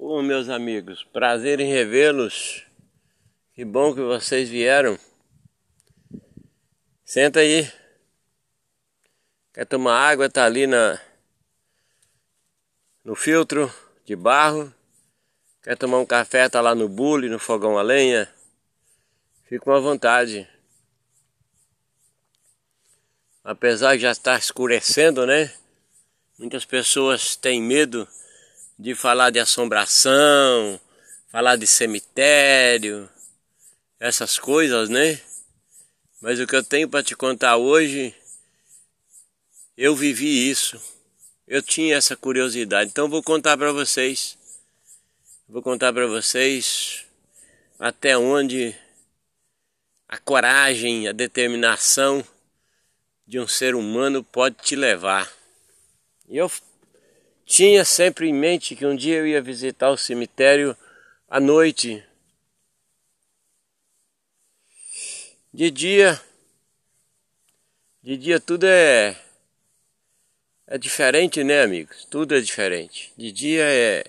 Ô meus amigos, prazer em revê-los. Que bom que vocês vieram. Senta aí. Quer tomar água? Tá ali na no filtro de barro. Quer tomar um café? Tá lá no bule, no fogão a lenha. Fica à vontade. Apesar de já estar escurecendo, né? Muitas pessoas têm medo de falar de assombração, falar de cemitério, essas coisas, né? Mas o que eu tenho para te contar hoje, eu vivi isso. Eu tinha essa curiosidade, então vou contar para vocês. Vou contar para vocês até onde a coragem, a determinação de um ser humano pode te levar. E eu tinha sempre em mente que um dia eu ia visitar o cemitério à noite. De dia, de dia tudo é é diferente, né, amigos? Tudo é diferente. De dia é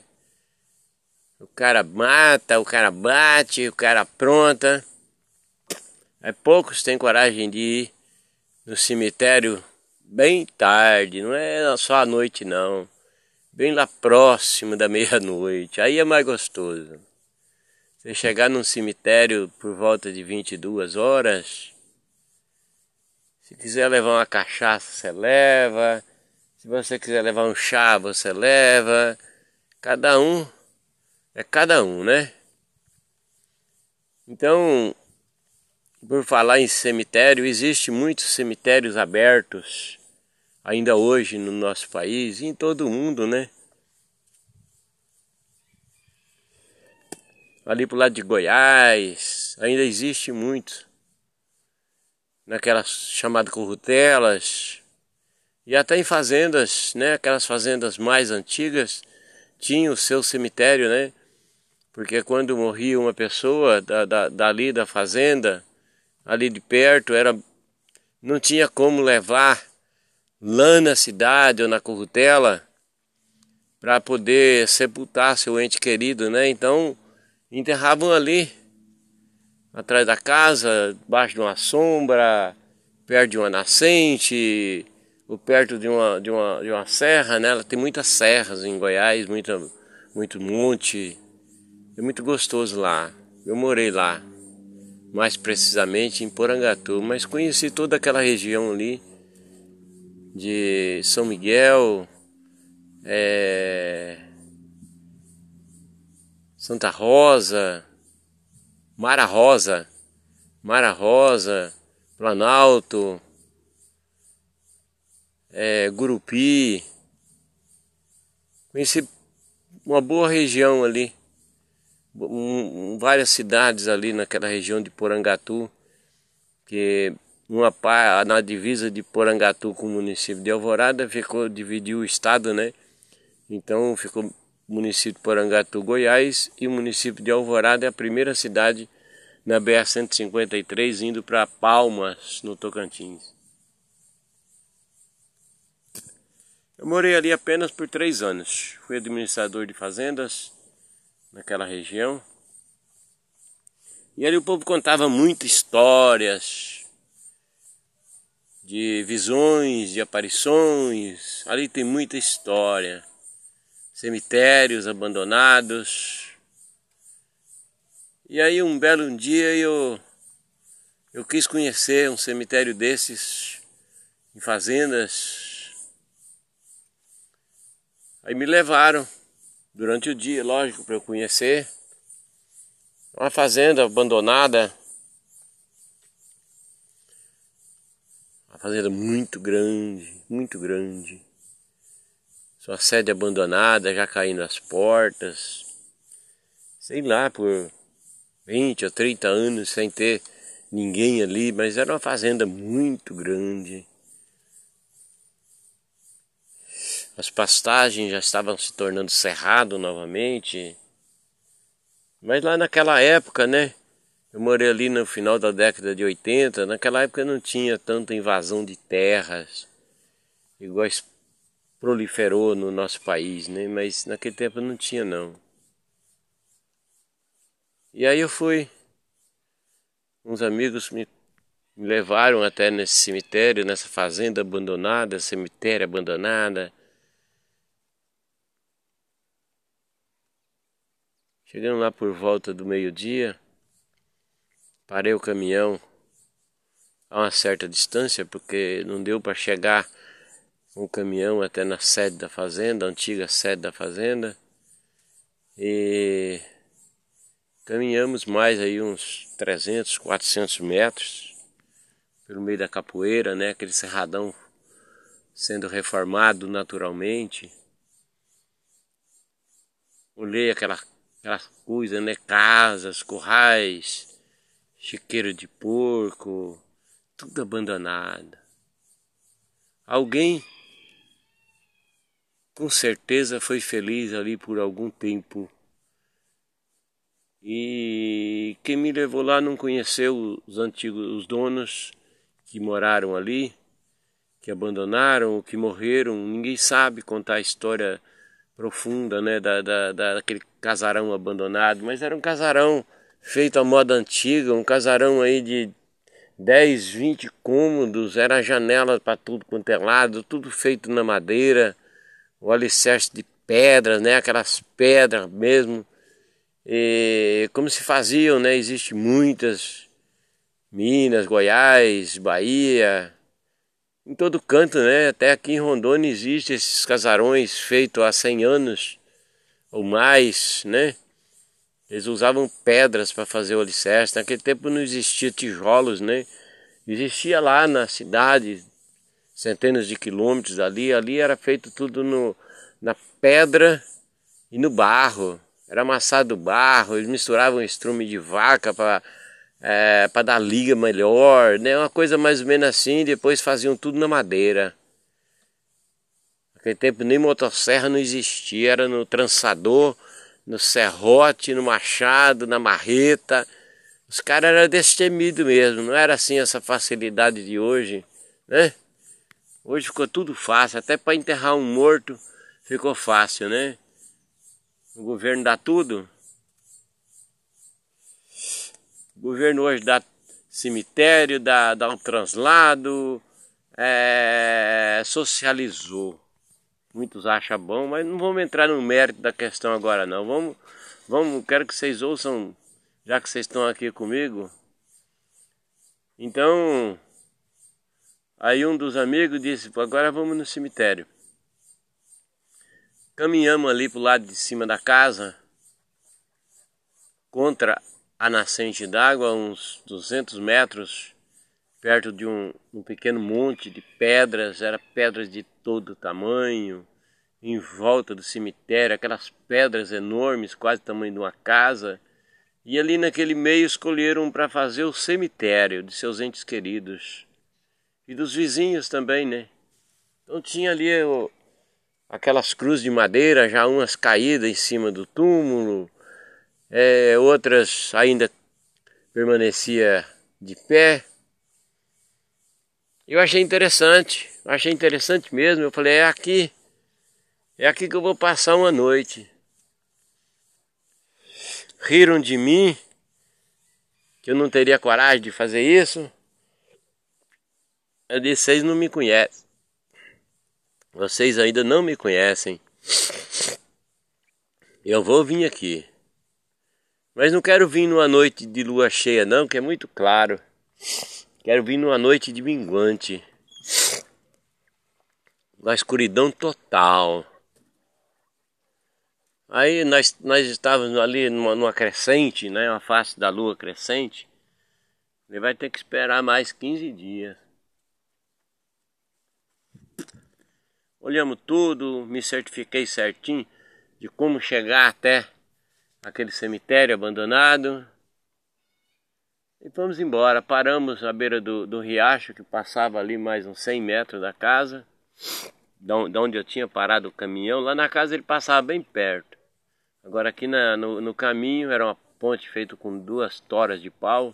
o cara mata, o cara bate, o cara apronta. É poucos têm coragem de ir no cemitério bem tarde, não é só à noite não bem lá próximo da meia-noite. Aí é mais gostoso. Você chegar num cemitério por volta de 22 horas. Se quiser levar uma cachaça, você leva. Se você quiser levar um chá, você leva. Cada um é cada um, né? Então, por falar em cemitério, existe muitos cemitérios abertos ainda hoje no nosso país e em todo o mundo, né? Ali pro lado de Goiás, ainda existe muito. Naquelas chamadas currutelas. E até em fazendas, né? Aquelas fazendas mais antigas tinham o seu cemitério, né? Porque quando morria uma pessoa da, da, dali da fazenda, ali de perto, era não tinha como levar lá na cidade ou na currutela para poder sepultar seu ente querido, né? Então enterravam ali, atrás da casa, debaixo de uma sombra, perto de uma nascente, ou perto de uma, de uma, de uma serra, né? Tem muitas serras em Goiás, muita, muito monte. É muito gostoso lá. Eu morei lá, mais precisamente em Porangatu, mas conheci toda aquela região ali de São Miguel, é, Santa Rosa, Mara Rosa, Mara Rosa, Planalto, é, Gurupi. Conheci uma boa região ali, um, várias cidades ali naquela região de Porangatu, que uma na divisa de Porangatu com o município de Alvorada, ficou dividiu o estado, né? Então ficou município de Porangatu, Goiás, e o município de Alvorada é a primeira cidade na BR 153 indo para Palmas, no Tocantins. Eu morei ali apenas por três anos. Fui administrador de fazendas naquela região. E ali o povo contava muitas histórias, de visões, de aparições. Ali tem muita história. Cemitérios abandonados. E aí um belo dia eu eu quis conhecer um cemitério desses em fazendas. Aí me levaram durante o dia, lógico, para eu conhecer. Uma fazenda abandonada fazenda muito grande, muito grande. Sua sede abandonada, já caindo as portas. Sei lá, por 20 ou 30 anos sem ter ninguém ali, mas era uma fazenda muito grande. As pastagens já estavam se tornando cerrado novamente. Mas lá naquela época, né? Eu morei ali no final da década de 80, naquela época não tinha tanta invasão de terras, igual proliferou no nosso país, né? Mas naquele tempo não tinha não. E aí eu fui. Uns amigos me, me levaram até nesse cemitério, nessa fazenda abandonada, cemitério abandonada. Chegando lá por volta do meio-dia, parei o caminhão a uma certa distância, porque não deu para chegar o caminhão até na sede da fazenda, a antiga sede da fazenda. E caminhamos mais aí uns 300, 400 metros pelo meio da capoeira, né? Aquele cerradão sendo reformado naturalmente. Olhei aquela, aquela coisa, né? Casas, currais, chiqueiro de porco, tudo abandonado. Alguém com certeza foi feliz ali por algum tempo. E quem me levou lá não conheceu os antigos os donos que moraram ali, que abandonaram, que morreram. Ninguém sabe contar a história profunda, né, da, da, daquele casarão abandonado. Mas era um casarão feito à moda antiga, um casarão aí de 10, 20 cômodos, era janela para tudo quanto é lado, tudo feito na madeira o alicerce de pedras, né? Aquelas pedras mesmo. E como se faziam, né? Existem muitas Minas, Goiás, Bahia, em todo canto, né? Até aqui em Rondônia existem esses casarões feitos há 100 anos ou mais, né? Eles usavam pedras para fazer o alicerce. Naquele tempo não existia tijolos, né? Existia lá na cidade centenas de quilômetros ali, ali era feito tudo no, na pedra e no barro. Era amassado barro, eles misturavam estrume de vaca para é, dar liga melhor, né? Uma coisa mais ou menos assim, depois faziam tudo na madeira. Naquele tempo nem motosserra não existia, era no trançador, no serrote, no machado, na marreta. Os caras eram destemidos mesmo, não era assim essa facilidade de hoje, né? Hoje ficou tudo fácil, até para enterrar um morto ficou fácil, né? O governo dá tudo. O governo hoje dá cemitério, dá, dá um translado, é, socializou. Muitos acham bom, mas não vamos entrar no mérito da questão agora não. Vamos, vamos, quero que vocês ouçam, já que vocês estão aqui comigo. Então, Aí um dos amigos disse, agora vamos no cemitério. Caminhamos ali para o lado de cima da casa, contra a nascente d'água, uns 200 metros, perto de um, um pequeno monte de pedras, era pedras de todo tamanho, em volta do cemitério, aquelas pedras enormes, quase tamanho de uma casa. E ali naquele meio escolheram para fazer o cemitério de seus entes queridos e dos vizinhos também, né? Então tinha ali o, aquelas cruzes de madeira, já umas caídas em cima do túmulo, é, outras ainda permanecia de pé. Eu achei interessante, achei interessante mesmo. Eu falei, é aqui, é aqui que eu vou passar uma noite. Riram de mim, que eu não teria coragem de fazer isso. Eu disse, vocês não me conhecem. Vocês ainda não me conhecem. Eu vou vir aqui. Mas não quero vir numa noite de lua cheia não, que é muito claro. Quero vir numa noite de minguante. Uma escuridão total. Aí nós, nós estávamos ali numa, numa crescente, né? Uma face da lua crescente. Ele vai ter que esperar mais 15 dias. Olhamos tudo, me certifiquei certinho de como chegar até aquele cemitério abandonado. E fomos embora. Paramos à beira do, do riacho que passava ali mais uns 100 metros da casa, da onde eu tinha parado o caminhão. Lá na casa ele passava bem perto. Agora aqui na, no, no caminho era uma ponte feita com duas toras de pau.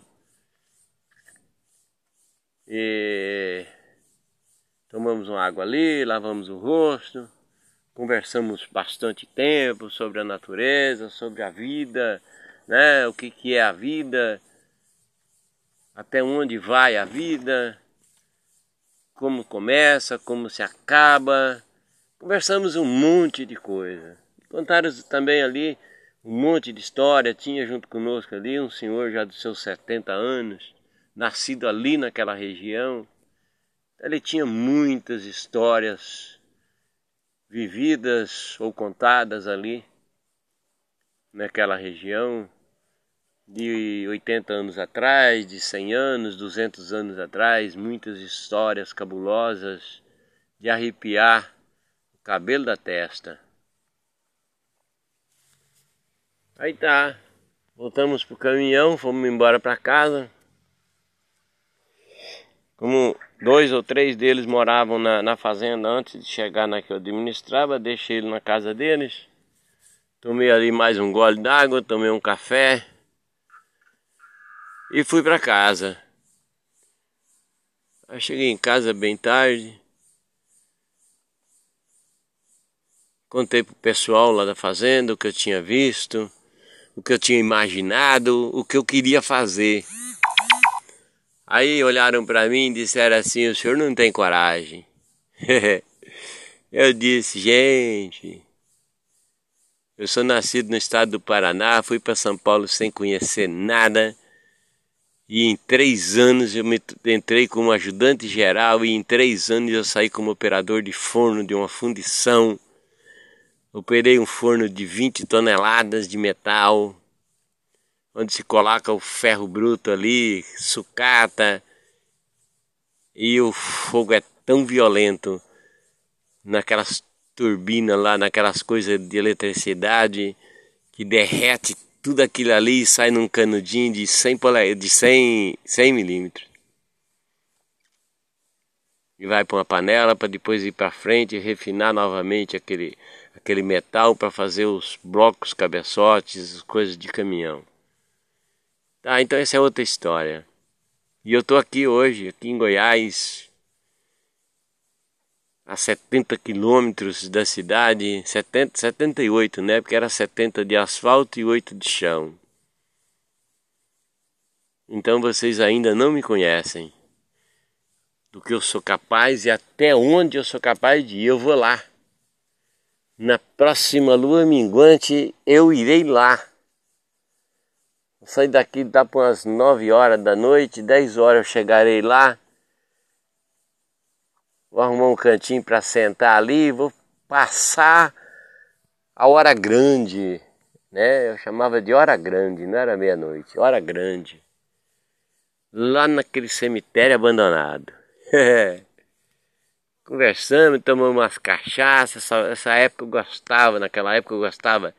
E Tomamos uma água ali, lavamos o rosto, conversamos bastante tempo sobre a natureza, sobre a vida, né? O que, que é a vida, até onde vai a vida, como começa, como se acaba. Conversamos um monte de coisa. Contaram também ali um monte de história. Tinha junto conosco ali um senhor já dos seus 70 anos, nascido ali naquela região. Ele tinha muitas histórias vividas ou contadas ali naquela região de 80 anos atrás, de 100 anos, 200 anos atrás, muitas histórias cabulosas de arrepiar o cabelo da testa. Aí tá, voltamos pro caminhão, fomos embora para casa. Como dois ou três deles moravam na, na fazenda antes de chegar na que eu administrava, deixei ele na casa deles. Tomei ali mais um gole d'água, tomei um café e fui para casa. Aí cheguei em casa bem tarde. Contei pro pessoal lá da fazenda o que eu tinha visto, o que eu tinha imaginado, o que eu queria fazer. Aí olharam para mim e disseram assim: "O senhor não tem coragem". eu disse: "Gente, eu sou nascido no estado do Paraná, fui para São Paulo sem conhecer nada e em três anos eu me entrei como ajudante geral e em três anos eu saí como operador de forno de uma fundição. Operei um forno de 20 toneladas de metal, onde se coloca o ferro bruto ali, sucata, e o fogo é tão violento naquelas turbinas lá, naquelas coisas de eletricidade que derrete tudo aquilo ali sai num canudinho de 100, de 100, 100 milímetros. E vai para uma panela para depois ir para frente e refinar novamente aquele, aquele metal para fazer os blocos, cabeçotes, coisas de caminhão. Tá, então essa é outra história. E eu estou aqui hoje, aqui em Goiás, a 70 quilômetros da cidade, 70, 78, né? Porque era 70 de asfalto e 8 de chão. Então vocês ainda não me conhecem. Do que eu sou capaz e até onde eu sou capaz de ir, eu vou lá. Na próxima lua minguante eu irei lá. Eu sair daqui dá para umas 9 horas da noite, 10 horas eu chegarei lá Vou arrumar um cantinho para sentar ali, vou passar a hora grande, né? Eu chamava de hora grande, não era meia-noite, hora grande. Lá naquele cemitério abandonado. Conversando, tomando umas cachaças, essa, essa época eu gostava, naquela época eu gostava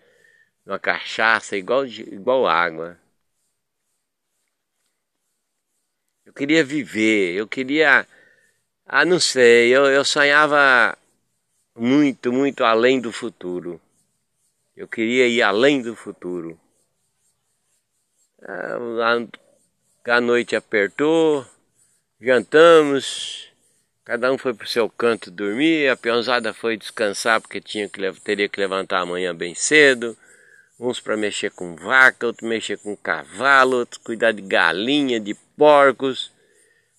de uma cachaça igual, igual água. Eu queria viver, eu queria ah, não sei, eu, eu sonhava muito, muito além do futuro. Eu queria ir além do futuro. Ah, a noite apertou, jantamos, cada um foi para o seu canto dormir, a peãozada foi descansar porque tinha que, teria que levantar amanhã bem cedo, uns para mexer com vaca, outros mexer com cavalo, outros cuidar de galinha, de porcos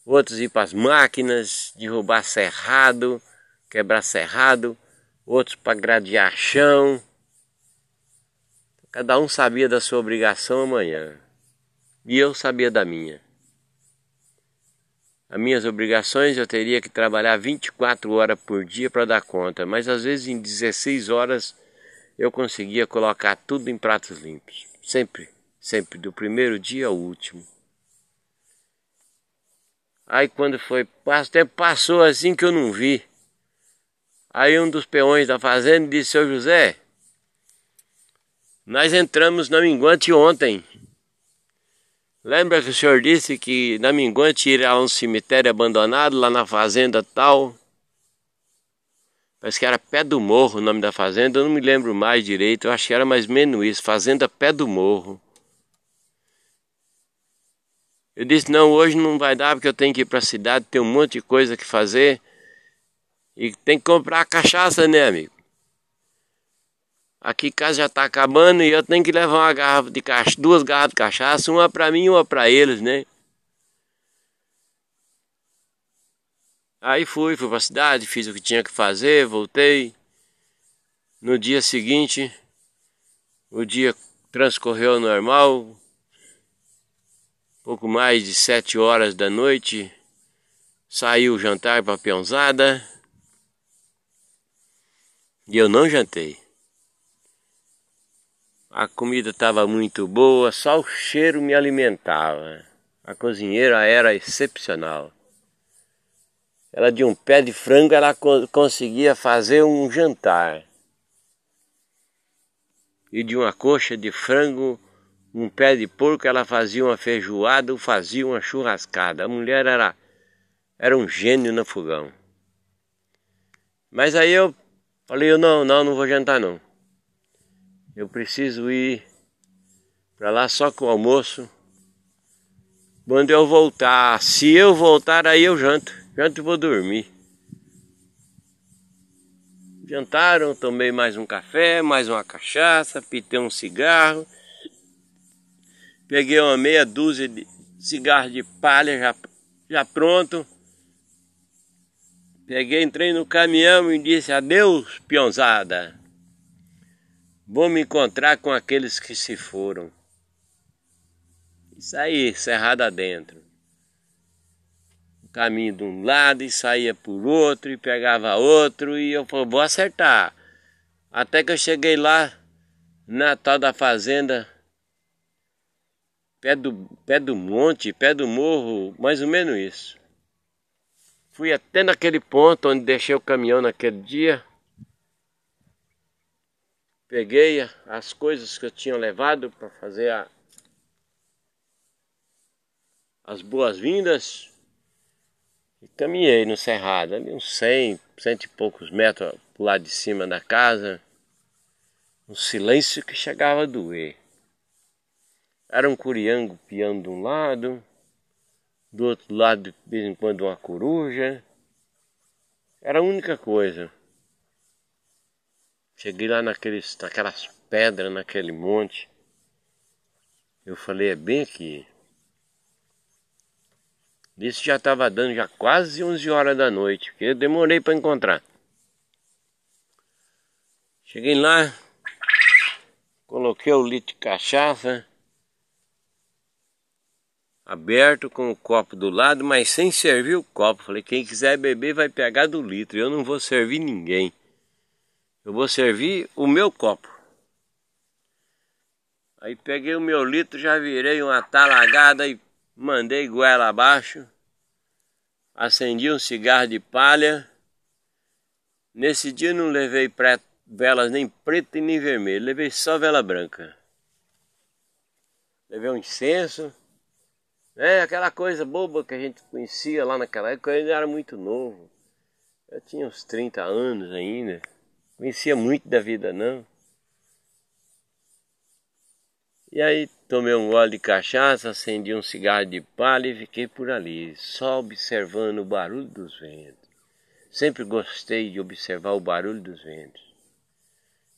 outros ir para as máquinas, derrubar cerrado, quebrar cerrado, outros para gradear chão. Cada um sabia da sua obrigação amanhã. E eu sabia da minha. As minhas obrigações eu teria que trabalhar 24 horas por dia para dar conta, mas às vezes em 16 horas eu conseguia colocar tudo em pratos limpos. Sempre, sempre, do primeiro dia ao último. Aí quando foi, o tempo passou assim que eu não vi. Aí um dos peões da fazenda disse, seu José, nós entramos na Minguante ontem. Lembra que o senhor disse que na Minguante irá um cemitério abandonado lá na fazenda tal? Parece que era Pé do Morro o nome da fazenda, eu não me lembro mais direito, eu acho que era mais ou menos isso, Fazenda Pé do Morro. Eu disse, não, hoje não vai dar porque eu tenho que ir para a cidade, tem um monte de coisa que fazer. E tem que comprar cachaça, né, amigo? aqui casa já tá acabando e eu tenho que levar uma garrafa de cachaça, duas garrafas de cachaça, uma para mim e uma para eles, né? Aí fui, fui pra cidade, fiz o que tinha que fazer, voltei. No dia seguinte, o dia transcorreu normal. Pouco mais de sete horas da noite, saiu o jantar para peãozada. E eu não jantei. A comida estava muito boa, só o cheiro me alimentava. A cozinheira era excepcional. Ela de um pé de frango ela conseguia fazer um jantar. E de uma coxa de frango, um pé de porco, ela fazia uma feijoada ou fazia uma churrascada. A mulher era, era um gênio no fogão. Mas aí eu falei, eu não, não, não vou jantar não. Eu preciso ir para lá só com o almoço. Quando eu voltar, se eu voltar aí eu janto. Janto e vou dormir. Jantaram, tomei mais um café, mais uma cachaça, pitei um cigarro. Peguei uma meia dúzia de cigarros de palha já, já pronto. Peguei, entrei no caminhão e disse adeus, pionzada. Vou me encontrar com aqueles que se foram. Isso aí, cerrada dentro. O caminho de um lado e saía por outro e pegava outro e eu falei, vou acertar. Até que eu cheguei lá na tal da fazenda, pé do, pé do monte, pé do morro, mais ou menos isso. Fui até naquele ponto onde deixei o caminhão naquele dia. Peguei as coisas que eu tinha levado para fazer a, as boas-vindas e caminhei no cerrado, ali uns 100, cento e poucos metros lado de cima da casa. Um silêncio que chegava a doer. Era um curiango piando de um lado, do outro lado de vez em quando uma coruja. Era a única coisa. Cheguei lá naqueles, naquelas pedras, naquele monte. Eu falei, é bem aqui. Isso já estava dando já quase 11 horas da noite, porque eu demorei para encontrar. Cheguei lá, coloquei o litro de cachaça aberto com o copo do lado, mas sem servir o copo. Falei, quem quiser beber vai pegar do litro, eu não vou servir ninguém. Eu vou servir o meu copo. Aí peguei o meu litro, já virei uma talagada e mandei goela abaixo. Acendi um cigarro de palha. Nesse dia não levei velas nem preta e nem vermelha, levei só vela branca. Levei um incenso. É aquela coisa boba que a gente conhecia lá naquela época, eu ainda era muito novo. Eu tinha uns 30 anos ainda. Conhecia muito da vida não. E aí tomei um gole de cachaça, acendi um cigarro de palha e fiquei por ali, só observando o barulho dos ventos. Sempre gostei de observar o barulho dos ventos.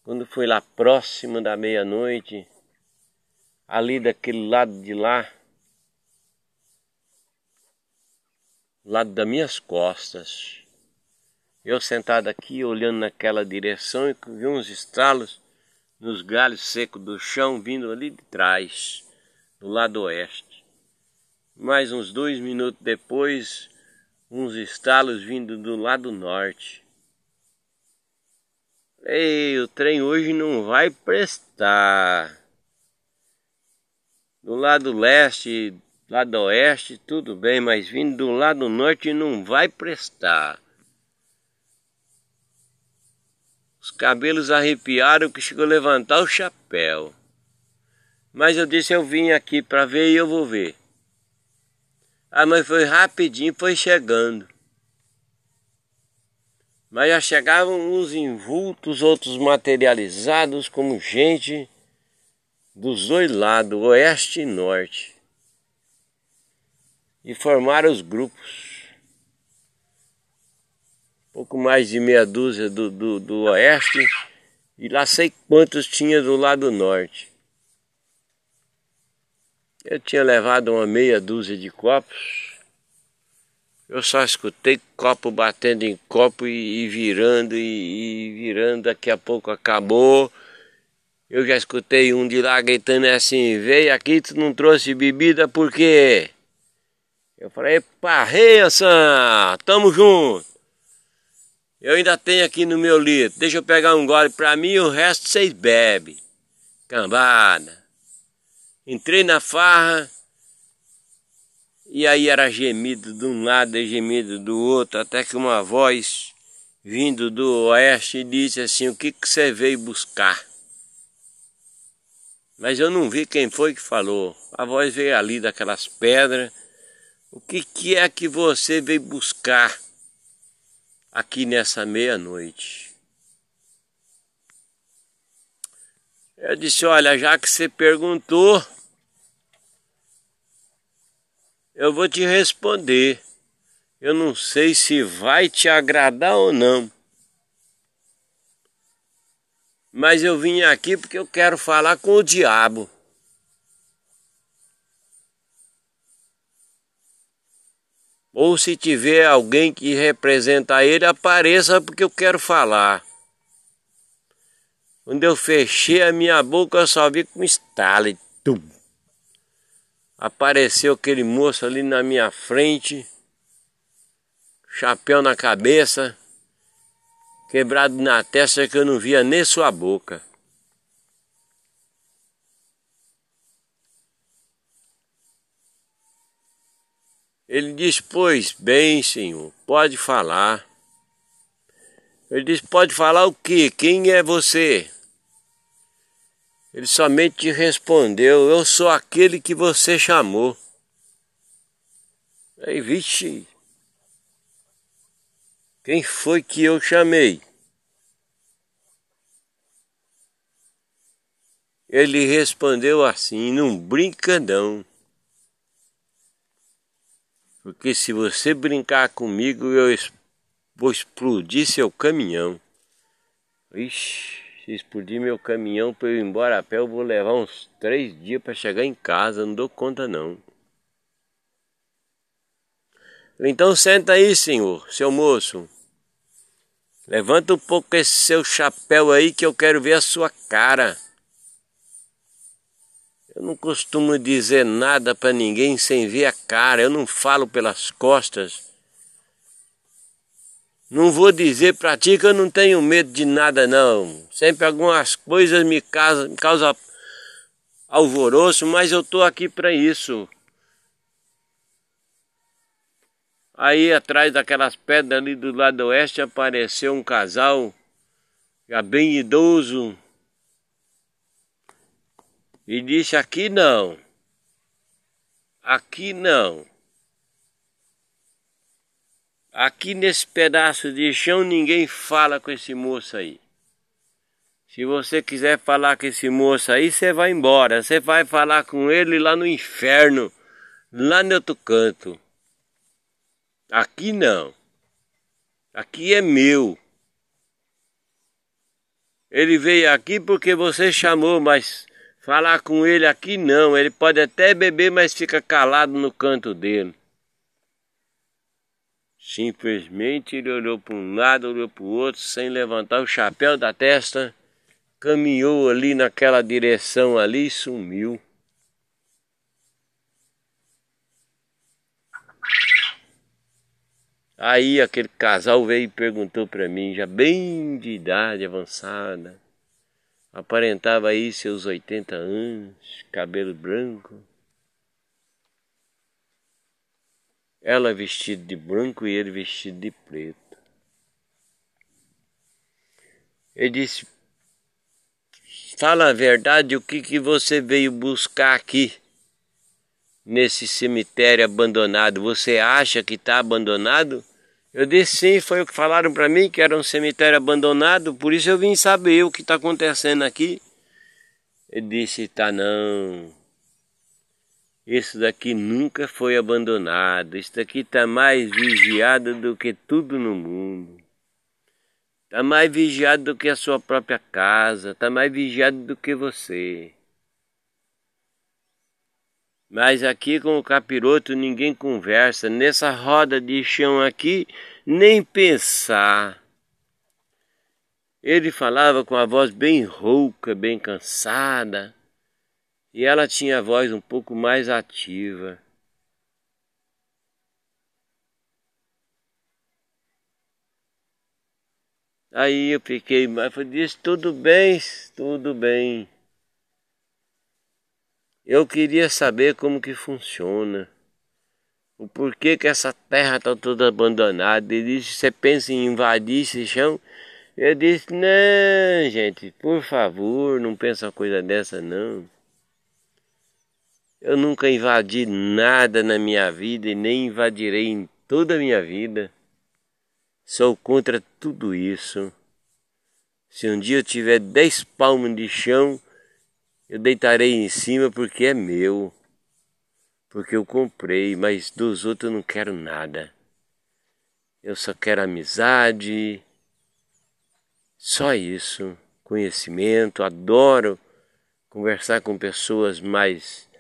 Quando fui lá próximo da meia-noite, ali daquele lado de lá, lado das minhas costas, eu sentado aqui, olhando naquela direção, e vi uns estralos nos galhos secos do chão vindo ali de trás, do lado oeste. Mais uns dois minutos depois, uns estalos vindo do lado norte. Ei, o trem hoje não vai prestar. Do lado leste, lado oeste, tudo bem, mas vindo do lado norte não vai prestar. Os cabelos arrepiaram que chegou a levantar o chapéu. Mas eu disse, eu vim aqui para ver e eu vou ver. Ah, mas foi rapidinho, foi chegando. Mas já chegavam uns invultos, outros materializados como gente dos dois lados, oeste e norte. E formaram os grupos pouco mais de meia dúzia do, do, do oeste E lá sei quantos tinha do lado norte. Eu tinha levado uma meia dúzia de copos. Eu só escutei copo batendo em copo e, e virando e, e, virando. Daqui a pouco acabou. Eu já escutei um de lá gritando assim: Veio aqui, tu não trouxe bebida por quê? Eu falei: Parreia, tamo junto. Eu ainda tenho aqui no meu litro. Deixa eu pegar um gole pra mim e o resto vocês bebem. Cambada. Entrei na farra. E aí era gemido de um lado e gemido do outro. Até que uma voz vindo do oeste disse assim: O que, que você veio buscar? Mas eu não vi quem foi que falou. A voz veio ali daquelas pedras. O que, que é que você veio buscar? aqui nessa meia-noite. Eu disse: Olha, já que você perguntou, eu vou te responder. Eu não sei se vai te agradar ou não. Mas eu vim aqui porque eu quero falar com o diabo. Ou se tiver alguém que representa ele, apareça porque eu quero falar. Quando eu fechei a minha boca, eu só vi com estalo. Tum. Apareceu aquele moço ali na minha frente, chapéu na cabeça, quebrado na testa que eu não via nem sua boca. Ele diz: Pois bem, senhor, pode falar. Ele diz: Pode falar o quê? Quem é você? Ele somente respondeu: Eu sou aquele que você chamou. Aí, vixe, quem foi que eu chamei? Ele respondeu assim: Não brinca não. Porque se você brincar comigo, eu vou explodir seu caminhão. Ixi, se explodir meu caminhão para eu ir embora a pé, eu vou levar uns três dias para chegar em casa, não dou conta não. Então senta aí, senhor, seu moço. Levanta um pouco esse seu chapéu aí que eu quero ver a sua cara. Eu não costumo dizer nada para ninguém sem ver a cara, eu não falo pelas costas. Não vou dizer para ti que eu não tenho medo de nada não. Sempre algumas coisas me causam, me causam alvoroço, mas eu estou aqui para isso. Aí atrás daquelas pedras ali do lado oeste apareceu um casal já bem idoso, e disse: aqui não, aqui não. Aqui nesse pedaço de chão ninguém fala com esse moço aí. Se você quiser falar com esse moço aí, você vai embora. Você vai falar com ele lá no inferno, lá no outro canto. Aqui não. Aqui é meu. Ele veio aqui porque você chamou, mas Falar com ele aqui não, ele pode até beber, mas fica calado no canto dele. Simplesmente ele olhou para um lado, olhou para o outro, sem levantar o chapéu da testa, caminhou ali naquela direção ali e sumiu. Aí aquele casal veio e perguntou para mim, já bem de idade avançada, Aparentava aí seus 80 anos, cabelo branco. Ela vestida de branco e ele vestido de preto. Ele disse: Fala a verdade, o que, que você veio buscar aqui, nesse cemitério abandonado? Você acha que está abandonado? Eu disse sim, foi o que falaram para mim, que era um cemitério abandonado, por isso eu vim saber o que está acontecendo aqui. Ele disse, tá não, isso daqui nunca foi abandonado, isso daqui está mais vigiado do que tudo no mundo. Está mais vigiado do que a sua própria casa, está mais vigiado do que você. Mas aqui com o capiroto ninguém conversa. Nessa roda de chão aqui, nem pensar. Ele falava com a voz bem rouca, bem cansada, e ela tinha a voz um pouco mais ativa. Aí eu fiquei, mas eu disse, tudo bem, tudo bem. Eu queria saber como que funciona. O porquê que essa terra está toda abandonada. Ele disse, você pensa em invadir esse chão? Eu disse, não, gente, por favor, não pensa uma coisa dessa não. Eu nunca invadi nada na minha vida e nem invadirei em toda a minha vida. Sou contra tudo isso. Se um dia eu tiver dez palmos de chão, eu deitarei em cima porque é meu, porque eu comprei, mas dos outros eu não quero nada. Eu só quero amizade, só isso, conhecimento. Adoro conversar com pessoas mais,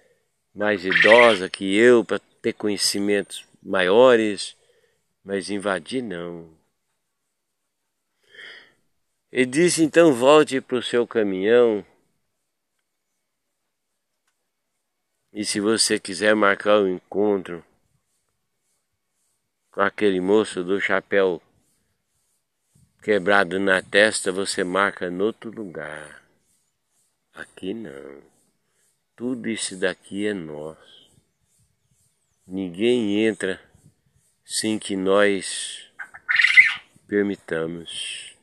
mais idosas que eu para ter conhecimentos maiores, mas invadir não. Ele disse então volte para o seu caminhão E se você quiser marcar o um encontro com aquele moço do chapéu quebrado na testa, você marca em outro lugar. Aqui não. Tudo isso daqui é nosso. Ninguém entra sem que nós permitamos.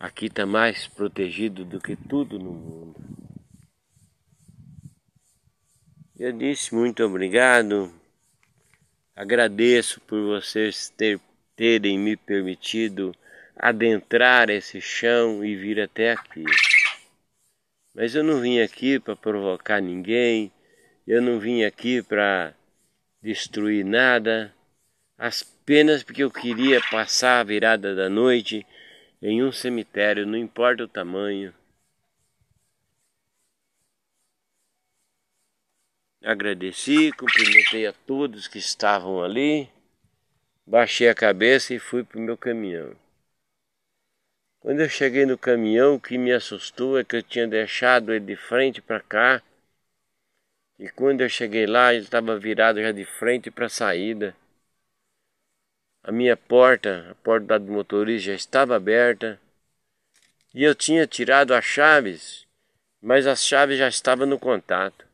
Aqui está mais protegido do que tudo no mundo. Eu disse muito obrigado. Agradeço por vocês ter, terem me permitido adentrar esse chão e vir até aqui. Mas eu não vim aqui para provocar ninguém, eu não vim aqui para destruir nada, apenas porque eu queria passar a virada da noite em um cemitério, não importa o tamanho. Agradeci, cumprimentei a todos que estavam ali, baixei a cabeça e fui para o meu caminhão. Quando eu cheguei no caminhão, o que me assustou é que eu tinha deixado ele de frente para cá. E quando eu cheguei lá, ele estava virado já de frente para a saída. A minha porta, a porta do motorista já estava aberta. E eu tinha tirado as chaves, mas as chaves já estavam no contato.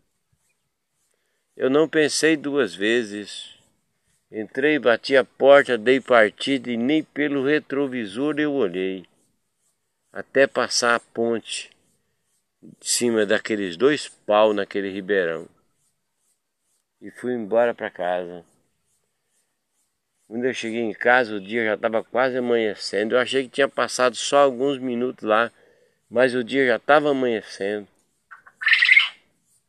Eu não pensei duas vezes. Entrei, bati a porta, dei partida e nem pelo retrovisor eu olhei. Até passar a ponte de cima daqueles dois pau naquele ribeirão. E fui embora para casa. Quando eu cheguei em casa, o dia já estava quase amanhecendo. Eu achei que tinha passado só alguns minutos lá, mas o dia já estava amanhecendo.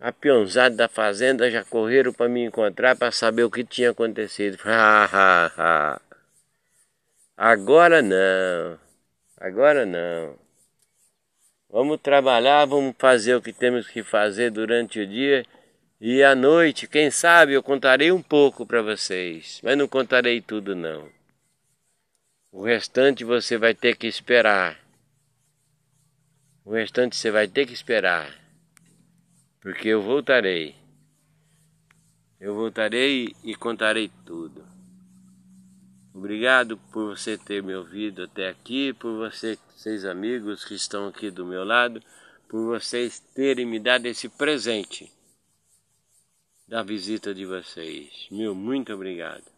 A peãozada da fazenda já correram para me encontrar para saber o que tinha acontecido. Agora não. Agora não. Vamos trabalhar, vamos fazer o que temos que fazer durante o dia e à noite, quem sabe, eu contarei um pouco para vocês, mas não contarei tudo não. O restante você vai ter que esperar. O restante você vai ter que esperar porque eu voltarei. Eu voltarei e contarei tudo. Obrigado por você ter me ouvido até aqui, por vocês, seus amigos que estão aqui do meu lado, por vocês terem me dado esse presente da visita de vocês. Meu muito obrigado.